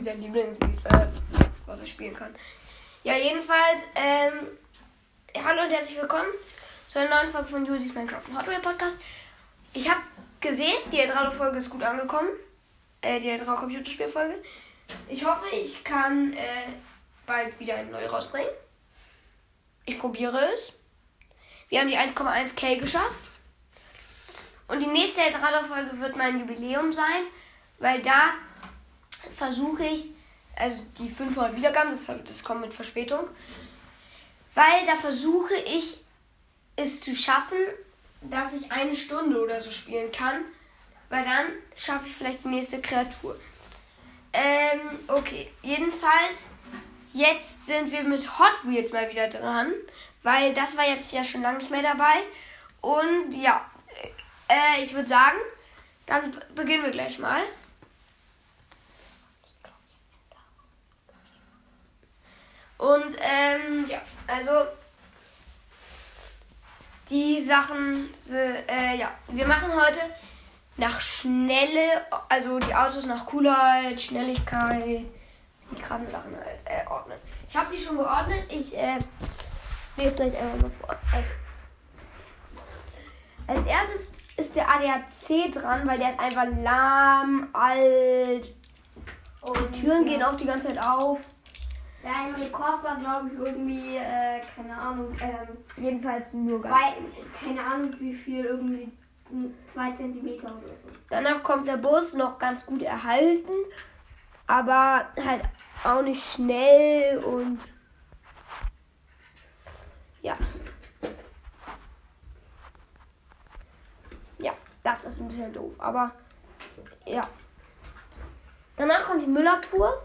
irgendwie sein Lieblingslied, äh, was er spielen kann. Ja, jedenfalls, ähm, hallo und herzlich willkommen zu einer neuen Folge von Judis Minecraft und Wheel Podcast. Ich habe gesehen, die Eldrado-Folge ist gut angekommen. Äh, die Eldrado-Computerspielfolge. Ich hoffe, ich kann äh, bald wieder eine neue rausbringen. Ich probiere es. Wir haben die 1,1k geschafft. Und die nächste Eldrado-Folge wird mein Jubiläum sein, weil da versuche ich, also die 500 Wiedergaben, das, das kommt mit Verspätung, weil da versuche ich es zu schaffen, dass ich eine Stunde oder so spielen kann, weil dann schaffe ich vielleicht die nächste Kreatur. Ähm, okay, jedenfalls, jetzt sind wir mit Hot Wheels mal wieder dran, weil das war jetzt ja schon lange nicht mehr dabei. Und ja, äh, ich würde sagen, dann beginnen wir gleich mal. Und ähm, ja, also die Sachen, äh, ja, wir machen heute nach Schnelle, also die Autos nach Coolheit, Schnelligkeit, die krassen Sachen halt äh, ordnen. Ich habe sie schon geordnet, ich äh, lese gleich einmal mal vor. Also, als erstes ist der ADAC dran, weil der ist einfach lahm, alt. Oh, die Türen ja. gehen auch die ganze Zeit auf. Sein Rekord war, glaube ich, irgendwie, äh, keine Ahnung, ähm, jedenfalls nur ganz weil, Keine Ahnung, wie viel, irgendwie zwei Zentimeter oder so. Danach kommt der Bus noch ganz gut erhalten, aber halt auch nicht schnell und ja. Ja, das ist ein bisschen doof, aber ja. Danach kommt die Müllabfuhr.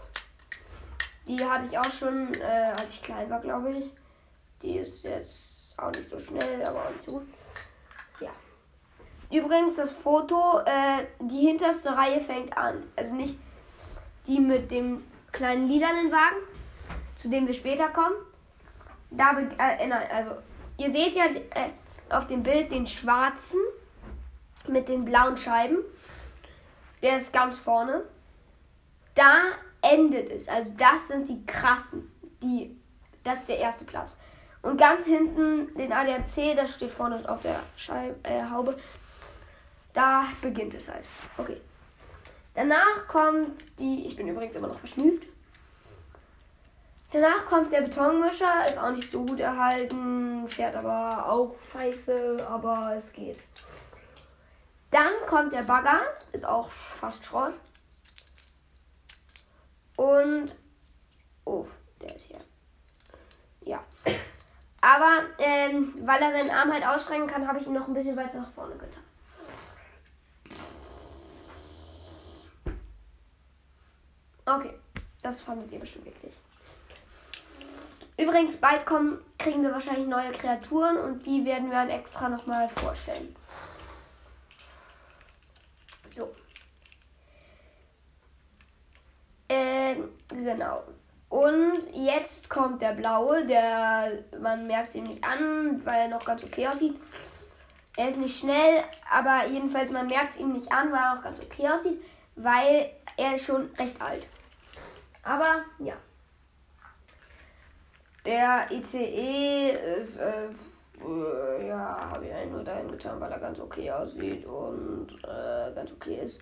Die hatte ich auch schon, äh, als ich klein war, glaube ich. Die ist jetzt auch nicht so schnell, aber auch nicht so gut. Ja. Übrigens, das Foto, äh, die hinterste Reihe fängt an. Also nicht die mit dem kleinen lilanen Wagen, zu dem wir später kommen. Da, äh, nein, also, ihr seht ja äh, auf dem Bild den schwarzen mit den blauen Scheiben. Der ist ganz vorne. Da endet es. Also das sind die krassen. Die, das ist der erste Platz. Und ganz hinten den ADAC, das steht vorne auf der Scheibe, äh, Haube. Da beginnt es halt. Okay. Danach kommt die. Ich bin übrigens immer noch verschnüft. Danach kommt der Betonmischer, ist auch nicht so gut erhalten, fährt aber auch scheiße, aber es geht. Dann kommt der Bagger, ist auch fast Schrott. Und. Oh, der ist hier. Ja. Aber ähm, weil er seinen Arm halt ausstrecken kann, habe ich ihn noch ein bisschen weiter nach vorne getan. Okay, das fandet ihr bestimmt wirklich. Übrigens, bald kommen, kriegen wir wahrscheinlich neue Kreaturen und die werden wir dann extra nochmal vorstellen. So. Ähm, genau. Und jetzt kommt der blaue, der man merkt ihn nicht an, weil er noch ganz okay aussieht. Er ist nicht schnell, aber jedenfalls man merkt ihn nicht an, weil er auch ganz okay aussieht, weil er ist schon recht alt. Aber ja. Der ICE ist, äh, äh, ja, habe ich einen nur dahin getan, weil er ganz okay aussieht und äh, ganz okay ist.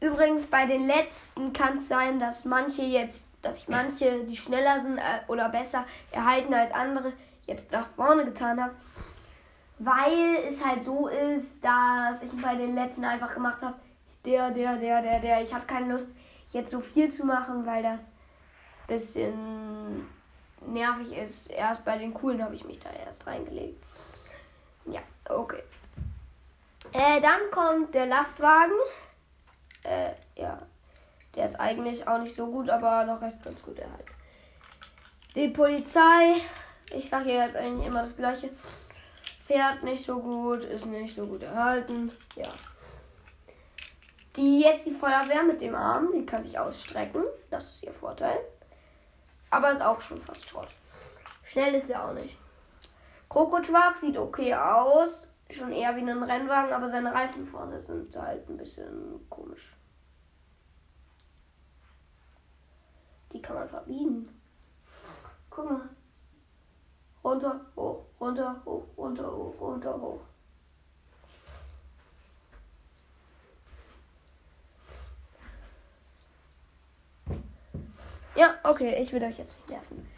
Übrigens, bei den letzten kann es sein, dass manche jetzt, dass ich manche, die schneller sind äh, oder besser erhalten als andere, jetzt nach vorne getan habe. Weil es halt so ist, dass ich bei den letzten einfach gemacht habe, der, der, der, der, der. Ich hatte keine Lust, jetzt so viel zu machen, weil das ein bisschen nervig ist. Erst bei den coolen habe ich mich da erst reingelegt. Ja, okay. Äh, dann kommt der Lastwagen. Äh, ja. Der ist eigentlich auch nicht so gut, aber noch recht ganz gut erhalten. Die Polizei, ich sage ja jetzt eigentlich immer das gleiche, fährt nicht so gut, ist nicht so gut erhalten. Ja. Die jetzt die Feuerwehr mit dem Arm, die kann sich ausstrecken. Das ist ihr Vorteil. Aber ist auch schon fast Schrott. Schnell ist er auch nicht. Krokoschwag sieht okay aus. Schon eher wie ein Rennwagen, aber seine Reifen vorne sind halt ein bisschen komisch. kann man verbiegen. Guck mal. Runter, hoch, runter, hoch, runter, hoch, runter, hoch. Ja, okay, ich will euch jetzt nicht nerven.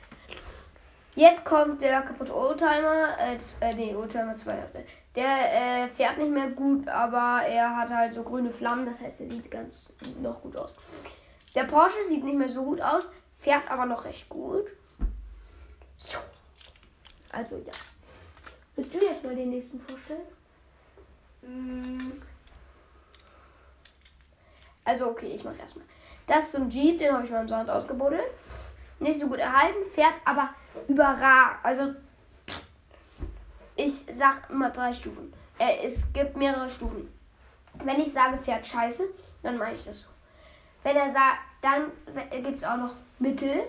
Jetzt kommt der kaputte Oldtimer, äh, äh nee, Oldtimer 2 heißt der. Äh, fährt nicht mehr gut, aber er hat halt so grüne Flammen, das heißt, er sieht ganz noch gut aus. Der Porsche sieht nicht mehr so gut aus, fährt aber noch recht gut. So. Also ja. Willst du jetzt mal den nächsten vorstellen? Mm, Also okay, ich mache erstmal. Das ist so ein Jeep, den habe ich mal im Sand ausgebuddelt. Nicht so gut erhalten, fährt aber überragend. Also ich sag immer drei Stufen. Äh, es gibt mehrere Stufen. Wenn ich sage, fährt scheiße, dann meine ich das so. Wenn er sagt, dann gibt es auch noch Mittel.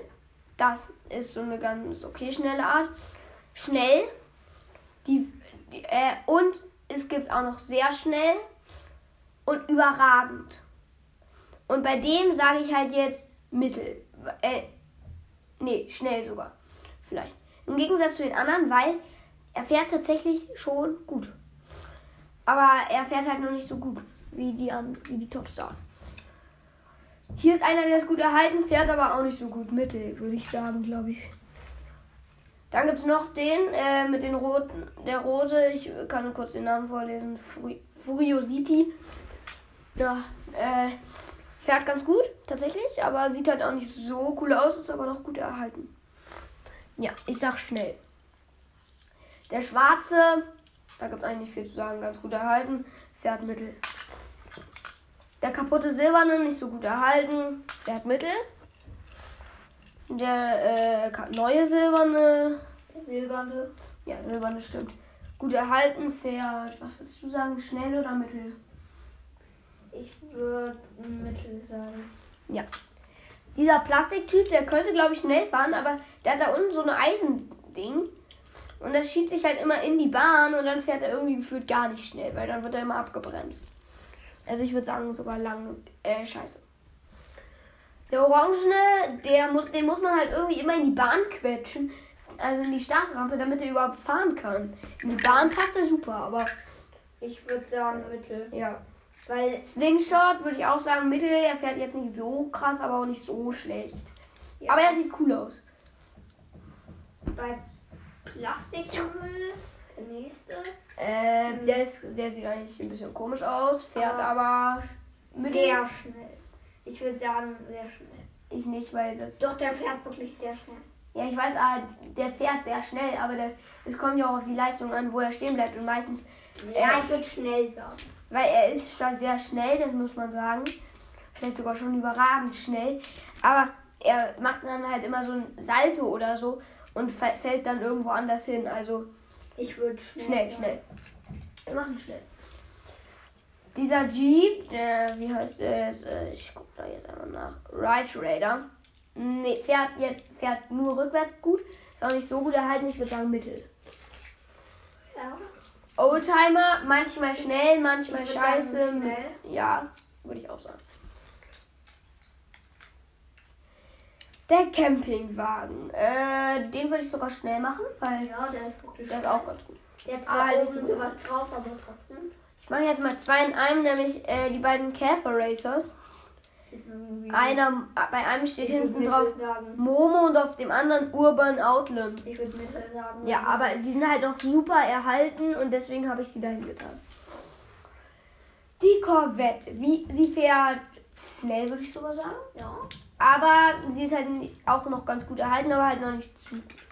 Das ist so eine ganz okay schnelle Art. Schnell. Die, die, äh, und es gibt auch noch sehr schnell und überragend. Und bei dem sage ich halt jetzt Mittel. Äh, nee, schnell sogar. Vielleicht. Im Gegensatz zu den anderen, weil er fährt tatsächlich schon gut. Aber er fährt halt noch nicht so gut wie die, wie die Topstars. Hier ist einer, der ist gut erhalten, fährt aber auch nicht so gut. Mittel, würde ich sagen, glaube ich. Dann gibt es noch den äh, mit den roten, der rote, ich kann kurz den Namen vorlesen, Furi- Furiosity. Ja, äh, fährt ganz gut, tatsächlich, aber sieht halt auch nicht so cool aus, ist aber noch gut erhalten. Ja, ich sag schnell. Der schwarze, da gibt es eigentlich viel zu sagen, ganz gut erhalten, fährt mittel. Der kaputte silberne, nicht so gut erhalten, fährt mittel. Der äh, neue silberne, silberne. ja, silberne stimmt. Gut erhalten, fährt, was würdest du sagen, schnell oder mittel? Ich würde Mittel sagen. Ja. Dieser Plastiktyp, der könnte, glaube ich, schnell fahren, aber der hat da unten so ein Eisending. Und das schiebt sich halt immer in die Bahn und dann fährt er irgendwie gefühlt gar nicht schnell, weil dann wird er immer abgebremst. Also ich würde sagen, sogar lang, äh, scheiße. Der Orangene, der muss, den muss man halt irgendwie immer in die Bahn quetschen. Also in die Startrampe, damit er überhaupt fahren kann. In die Bahn passt er super, aber Ich würde sagen Mittel. ja. Weil Slingshot würde ich auch sagen, Mittel, er fährt jetzt nicht so krass, aber auch nicht so schlecht. Ja. Aber er sieht cool aus. bei Plastikmüll, der nächste. Äh, der, ist, der sieht eigentlich ein bisschen komisch aus, fährt aber Mittel. Sehr schnell. Ich würde sagen, sehr schnell. Ich nicht, weil das. Doch, der fährt wirklich sehr schnell. Ja, ich weiß, ah, der fährt sehr schnell, aber es kommt ja auch auf die Leistung an, wo er stehen bleibt. Und meistens, Ja, ich würde schnell sagen. Weil er ist zwar sehr schnell, das muss man sagen. Vielleicht sogar schon überragend schnell. Aber er macht dann halt immer so ein Salto oder so und fällt dann irgendwo anders hin. Also Ich würde schnell. Schnell, schnell. Wir machen schnell. Dieser Jeep, der, wie heißt der jetzt? Äh, Ich guck da jetzt einmal nach. Ride Raider. Nee, fährt jetzt, fährt nur rückwärts gut. Ist auch nicht so gut erhalten, ich würde sagen Mittel. Ja. Oldtimer, manchmal schnell, manchmal scheiße. sagen, schnell. Ja, würde ich auch sagen. Der Campingwagen. Äh, den würde ich sogar schnell machen, weil Ja, der ist wirklich der ist auch ganz gut. Der hat Ah, zwar nicht oben so sowas drauf, aber trotzdem. Ich mache jetzt mal zwei in einem, nämlich äh, die beiden Käfer Racers. Einer, bei einem steht ich hinten drauf sagen. Momo und auf dem anderen Urban Outland. Ich würde Mittel sagen. Ja, aber die sind halt noch super erhalten und deswegen habe ich sie dahin getan. Die Corvette, wie sie fährt schnell, würde ich sogar sagen. Ja. Aber sie ist halt auch noch ganz gut erhalten, aber halt noch nicht zu gut.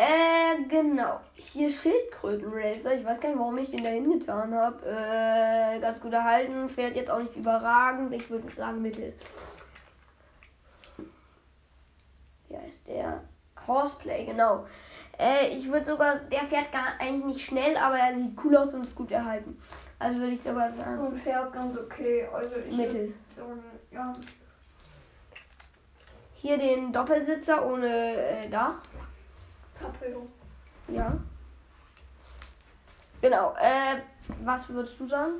Äh, genau. Hier Schildkrötenracer. Ich weiß gar nicht, warum ich den da hingetan habe. Äh, ganz gut erhalten. Fährt jetzt auch nicht überragend. Ich würde sagen Mittel. Wie heißt der? Horseplay, genau. Äh, ich würde sogar, der fährt gar eigentlich nicht schnell, aber er sieht cool aus und ist gut erhalten. Also würde ich sogar sagen, Und fährt ganz okay. Also ich Mittel. würd sagen, ja. Hier den Doppelsitzer ohne äh, Dach. Cabrio. Ja. Genau. Äh, was würdest du sagen?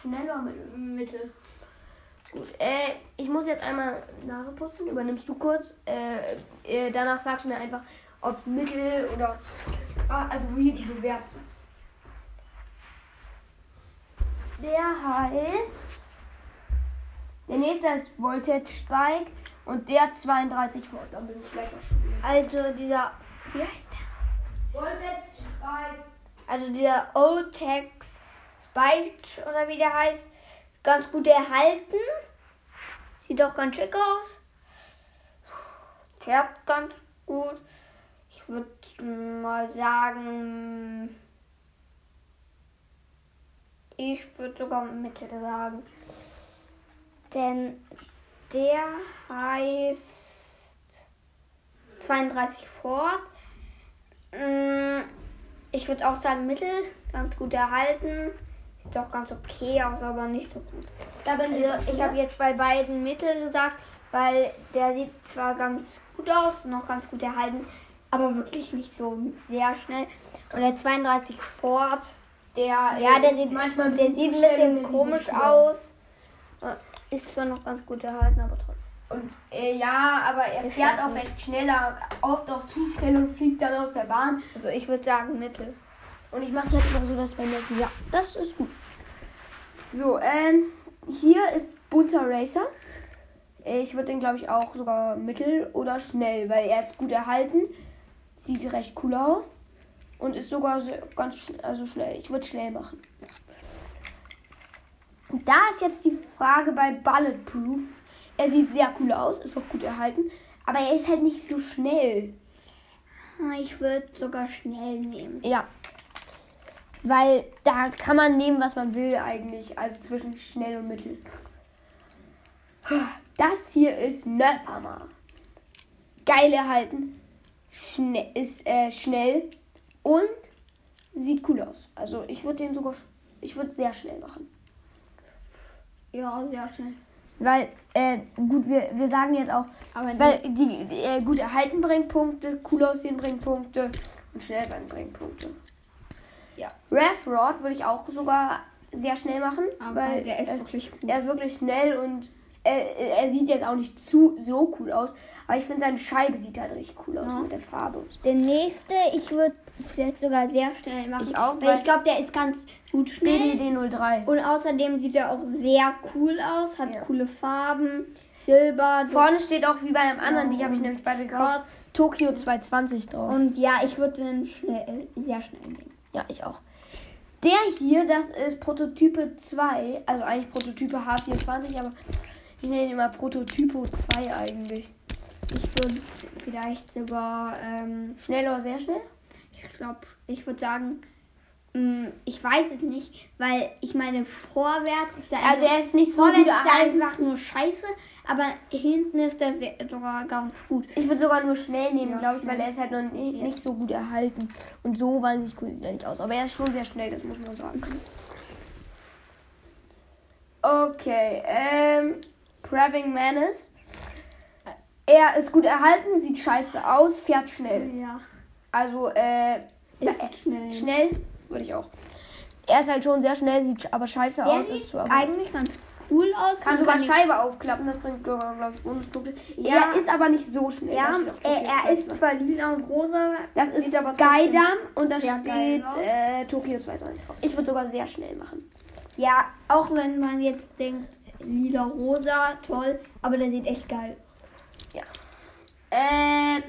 Schnell oder mittel? Gut. Äh, ich muss jetzt einmal Nase putzen. Übernimmst du kurz. Äh, äh, danach sagst du mir einfach, ob es mittel oder. Ah, also wie du bewertest. Der heißt. Der nächste ist Voltage Spike und der 32 Volt. Dann bin ich gleich auch schon. Also dieser, wie heißt der? Also dieser Otex Spike oder wie der heißt, ganz gut erhalten. Sieht doch ganz schick aus. Fährt ganz gut. Ich würde mal sagen, ich würde sogar Mittel sagen. Denn der heißt 32 Ford. Mm, Ich würde auch sagen Mittel, ganz gut erhalten. Sieht doch ganz okay aus, aber nicht so gut. Also ich habe jetzt bei beiden Mittel gesagt, weil der sieht zwar ganz gut aus, noch ganz gut erhalten, aber wirklich nicht so sehr schnell. Und der 32 Ford, der. ja, der sieht manchmal ein der bisschen, sieht zu ein bisschen der sieht komisch aus. Ist zwar noch ganz gut erhalten, aber trotzdem. Und äh, ja, aber er Der fährt auch recht schneller, oft auch zu schnell und fliegt dann aus der Bahn. Also ich würde sagen Mittel. Und ich mache es halt immer so, dass bei mir ist. Ja, das ist gut. So, ähm, hier ist bunter Racer. Äh, Ich würde den, glaube ich, auch sogar mittel oder schnell, weil er ist gut erhalten. Sieht recht cool aus. Und ist sogar so ganz schn- also schnell. Ich würde schnell machen. Da ist jetzt die Frage bei Bulletproof. Er sieht sehr cool aus, ist auch gut erhalten. Aber er ist halt nicht so schnell. Ich würde sogar schnell nehmen. Ja. Weil da kann man nehmen, was man will eigentlich. Also zwischen schnell und mittel. Das hier ist Nerfhammer. Geil erhalten. Schnell, ist äh, schnell und sieht cool aus. Also ich würde den sogar, ich würde sehr schnell machen. Ja, sehr schnell. Weil, äh, gut, wir, wir sagen jetzt auch, Aber weil die, die äh, gut erhalten bringt Punkte, cool aussehen bringt Punkte und schnell sein bringt Punkte. Ja. Rev Rod würde ich auch sogar sehr schnell machen, Aber weil der ist wirklich gut. Er ist wirklich schnell und er, er sieht jetzt auch nicht zu so cool aus, aber ich finde seine Scheibe sieht halt richtig cool aus Ja. mit der Farbe. Der nächste, ich würde vielleicht sogar sehr schnell machen. Ich auch, weil weil- ich glaube, der ist ganz gut schnell. BDD 03. Und außerdem sieht er auch sehr cool aus, hat Ja. coole Farben, Silber. so- Vorne steht auch wie bei einem anderen, Ja, die habe ich nämlich beide gekauft. Tokio 220 drauf. Und ja, ich würde den schnell, sehr schnell nehmen. Ja, ich auch. Der hier, das ist Prototype 2, also eigentlich Prototype H24, aber ich nenne ihn immer Prototypo 2 eigentlich. Ich würde vielleicht sogar, ähm, Schnell oder sehr schnell? ich glaube, ich würde sagen, mh, ich weiß es nicht, weil ich meine, vorwärts ist er Also er ist nicht so gut ist einfach nur scheiße, aber hinten ist er sogar ganz gut. Ich würde sogar nur schnell nehmen, Ja, glaube ich, weil er ist halt noch nicht, Ja. nicht so gut erhalten. Und so wahnsinnig cool sieht er nicht aus. Aber er ist schon sehr schnell, das muss man sagen. Okay, ähm, Crabbing Menace. Er ist gut erhalten, sieht scheiße aus, fährt schnell. Ja. Also, äh, da, würd schnell. schnell würde ich auch. Er ist halt schon sehr schnell, sieht aber scheiße Der aus. sieht eigentlich ganz cool aus. kann sogar ihn- Scheibe aufklappen, das bringt, glaube ich, Bonuspunkte. Ja. Er ist aber nicht so schnell. Ja, auch er, er ist 22. zwar lila und rosa. Das ist Skydam und da steht äh, Tokio 22 drauf. Ich würde sogar sehr schnell machen. Ja, auch wenn man jetzt denkt, lila, rosa, toll, aber der sieht echt geil. Äh,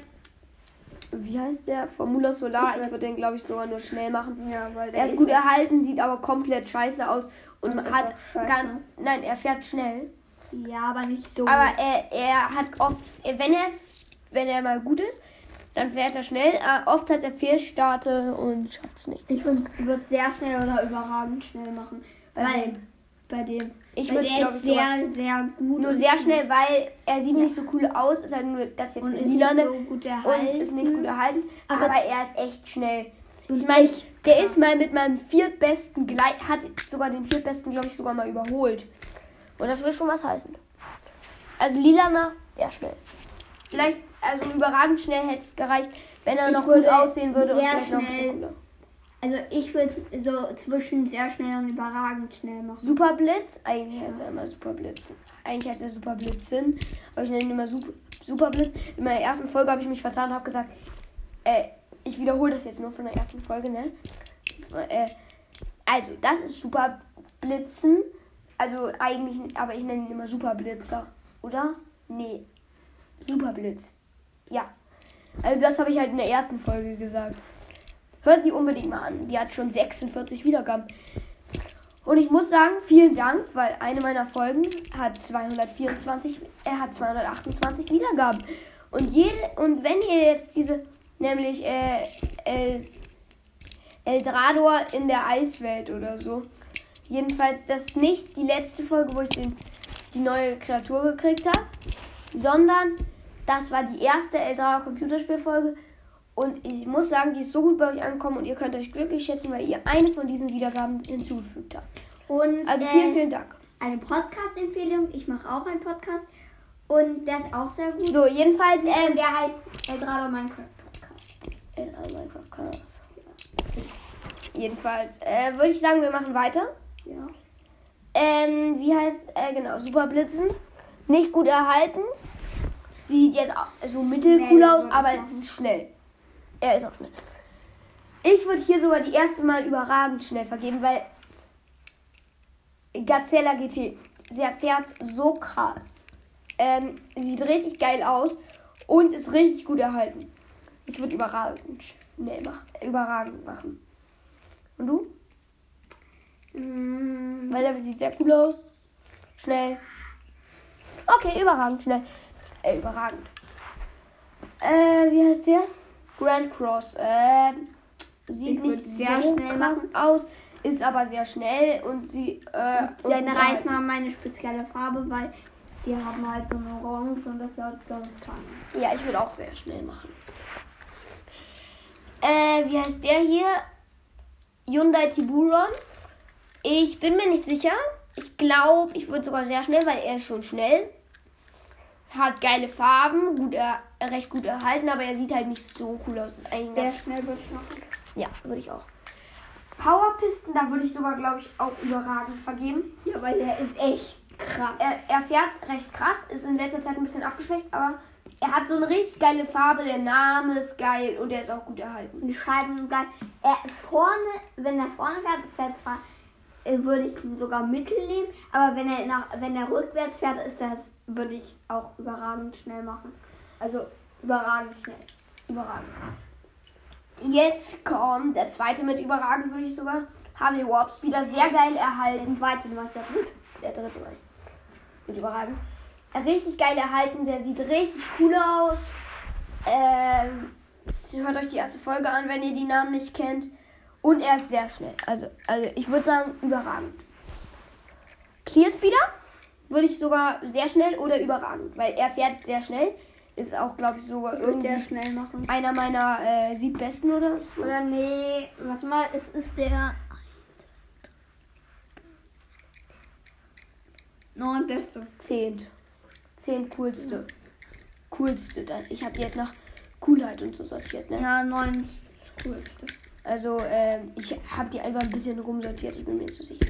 wie heißt der? Formula Solar. Ich Ich würd- würde den, glaube ich, sogar nur schnell machen. Ja, weil Er ist gut erhalten, sieht aber komplett scheiße aus und Und hat ganz. Nein, er fährt schnell. Ja, aber nicht so. Aber er, er hat oft, wenn er wenn er mal gut ist, dann fährt er schnell. Äh, oft hat er Fehlstarte und schafft es nicht. ich würde sehr schnell oder überragend schnell machen. Bei weil, wem? bei dem. Ich würde, der glaube ist sehr, sehr gut. nur sehr schnell, weil er sieht nicht so cool aus. Ist halt nur das jetzt Und ist lilane. nicht so gut erhalten. und ist nicht gut erhalten. Aber- Aber, er ist echt schnell. Ich meine, der ist mal mit meinem viertbesten Gleit, hat sogar den viertbesten, glaube ich, sogar mal überholt. Und das will schon was heißen. Also Lilana, sehr schnell. Vielleicht, also überragend schnell hätte es gereicht, wenn er Ich noch gut aussehen würde und vielleicht noch ein bisschen cooler. Also ich würde so zwischen sehr schnell und überragend schnell machen. Superblitz, eigentlich heißt er immer Superblitz. Eigentlich heißt er Superblitzen, aber ich nenne ihn immer Super, Superblitz. In meiner ersten Folge habe ich mich vertan und habe gesagt, äh, ich wiederhole das jetzt nur von der ersten Folge, ne? Äh, also, das ist Superblitzen. Also eigentlich, aber ich nenne ihn immer Superblitzer, oder? Nee. Superblitz. Ja. Also das habe ich halt in der ersten Folge gesagt. Hört die unbedingt mal an. Die hat schon 46 Wiedergaben. Und ich muss sagen, vielen Dank, weil eine meiner Folgen hat 224, er hat 228 Wiedergaben. Und jede und wenn ihr jetzt diese nämlich äh, El, Eldrador in der Eiswelt oder so. Jedenfalls das ist nicht die letzte Folge, wo ich den, die neue Kreatur gekriegt habe, sondern das war die erste Eldrador Computerspielfolge und ich muss sagen, die ist so gut bei euch angekommen und ihr könnt euch glücklich schätzen, weil ihr eine von diesen Wiedergaben hinzugefügt habt. Und Also äh, vielen, vielen Dank. eine Podcast-Empfehlung. Ich mache auch einen Podcast und der ist auch sehr gut. So, jedenfalls, Ähm, ähm, der heißt Eldrador Minecraft Podcast. äh, Minecraft Cast. Jedenfalls, äh, würde ich sagen, wir machen weiter. Ja. Ähm, wie heißt, äh, genau, Superblitzen. Nicht gut erhalten. Sieht jetzt so mittelcool aus, aber es ist schnell. Er ist auch schnell. Ich würde hier sogar die erste Mal überragend schnell vergeben, weil Gazella GT, sie fährt so krass. Ähm, sieht richtig geil aus und ist richtig gut erhalten. Ich würde überragend schnell machen, überragend machen. Und du? Mm, Weil er sieht sehr cool aus. Schnell. Okay, überragend, schnell. Äh, überragend. Äh, wie heißt der? Grand Cross. Ähm, sieht Ich nicht sehr so schnell krass aus, ist aber sehr schnell und sie. Äh, und Seine gut Reifen haben eine spezielle Farbe, weil die haben halt so eine Orange und das ist halt ganz fein. Ja, ich würde auch sehr schnell machen. Äh, wie heißt der hier? Hyundai Tiburon. Ich bin mir nicht sicher. Ich glaube, ich würde sogar sehr schnell, weil er ist schon schnell. Hat geile Farben, gut er, recht gut erhalten, aber er sieht halt nicht so cool aus. Das ist eigentlich Sehr schnell würde ich machen. ja, würde ich auch. Powerpisten, da würde ich sogar, glaube ich, auch überragend vergeben. Ja, weil der ist echt krass. Er, er fährt recht krass, ist in letzter Zeit ein bisschen abgeschwächt, aber er hat so eine richtig geile Farbe, der Name ist geil und er ist auch gut erhalten. Die Scheiben bleiben. Er vorne, wenn er vorne fährt, ist er zwar, äh, würde ich ihn sogar mittel nehmen, aber wenn er nach, wenn er rückwärts fährt, ist das, würde ich auch überragend schnell machen. Also überragend schnell. Überragend. Jetzt kommt der zweite mit überragend, würde ich sogar. Harvey Warp Speeder, sehr geil Der erhalten. zweite, du meinst der dritte. Der dritte meine ich. Mit überragend. Er richtig geil erhalten, der sieht richtig cool aus. Ähm, hört euch die erste Folge an, wenn ihr die Namen nicht kennt. Und er ist sehr schnell. Also, also ich würde sagen, überragend. Clear Speeder würde ich sogar sehr schnell oder überragend, weil er fährt sehr schnell. Ist auch, glaube ich, sogar irgendwie schnell machen. einer meiner äh, sieben besten oder so. Oder nee, warte mal, es ist der neun beste. Zehnt. Zehn coolste. Coolste. Das- Ich habe die jetzt nach Coolheit und so sortiert, ne? Ja, neun coolste. Also, ähm, ich habe die einfach ein bisschen rumsortiert. Ich bin mir nicht so sicher.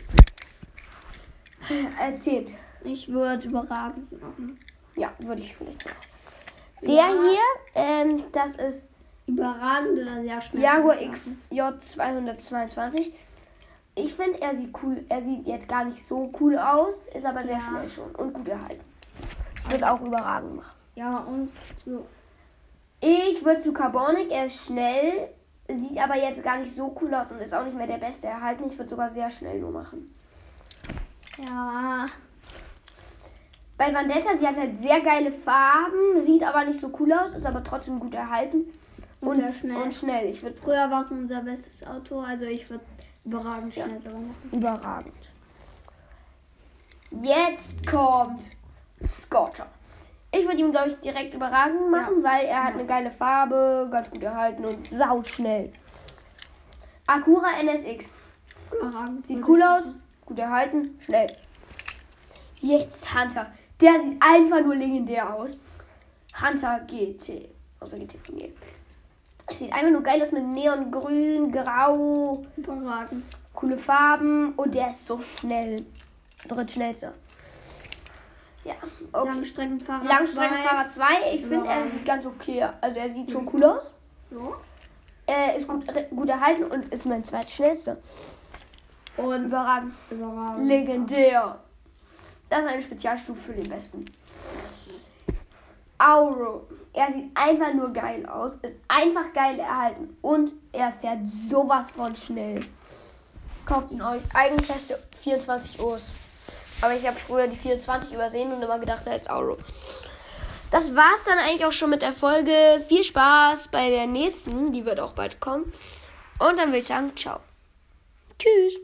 Äh, zehnt. Ich würde überragend machen. Ja, würde ich vielleicht sagen. Der hier, ähm, das ist Überragend oder sehr schnell. Jaguar machen. XJ222. Ich finde, er sieht cool. Er sieht jetzt gar nicht so cool aus, ist aber sehr Ja. schnell schon und gut erhalten. Ich würde auch überragend machen. Ja, und so. Ich würde zu Carbonic, er ist schnell, sieht aber jetzt gar nicht so cool aus und ist auch nicht mehr der beste erhalten. Ich würde sogar sehr schnell nur machen. Ja. Bei Vendetta, sie hat halt sehr geile Farben, sieht aber nicht so cool aus, ist aber trotzdem gut erhalten. Und Und, schnell. und schnell. Ich würde Früher war es unser bestes Auto, also ich würde überragend Ja. schnell sogar machen. überragend. Jetzt kommt Scorcher. Ich würde ihm, glaube ich, direkt überragend machen, weil er hat Ja. eine geile Farbe, ganz gut erhalten und sautschnell. Acura NSX. Überragend. Sieht cool aus, gut erhalten, schnell. Jetzt Hunter. Der sieht einfach nur legendär aus. Hunter GT. Außer GT von mir. Es sieht einfach nur geil aus mit Neongrün, Grau, Überragend. coole Farben und der ist so schnell. Drittschnellster. Ja, okay. Langstreckenfahrer. Langstreckenfahrer 2. Ich finde, er sieht ganz okay. Also er sieht schon cool aus. So. Er ist gut, gut erhalten und ist mein zweitschnellster. Und überragend. Überragend. Legendär. Das ist eine Spezialstufe für den besten. Auro. Er sieht einfach nur geil aus, ist einfach geil erhalten und er fährt sowas von schnell. Kauft ihn euch. Eigenklasse 24 Urs. Aber ich habe früher die 24 übersehen und immer gedacht, er heißt Auro. Das war's dann eigentlich auch schon mit der Folge. Viel Spaß bei der nächsten, die wird auch bald kommen. Und dann würde ich sagen, ciao. Tschüss.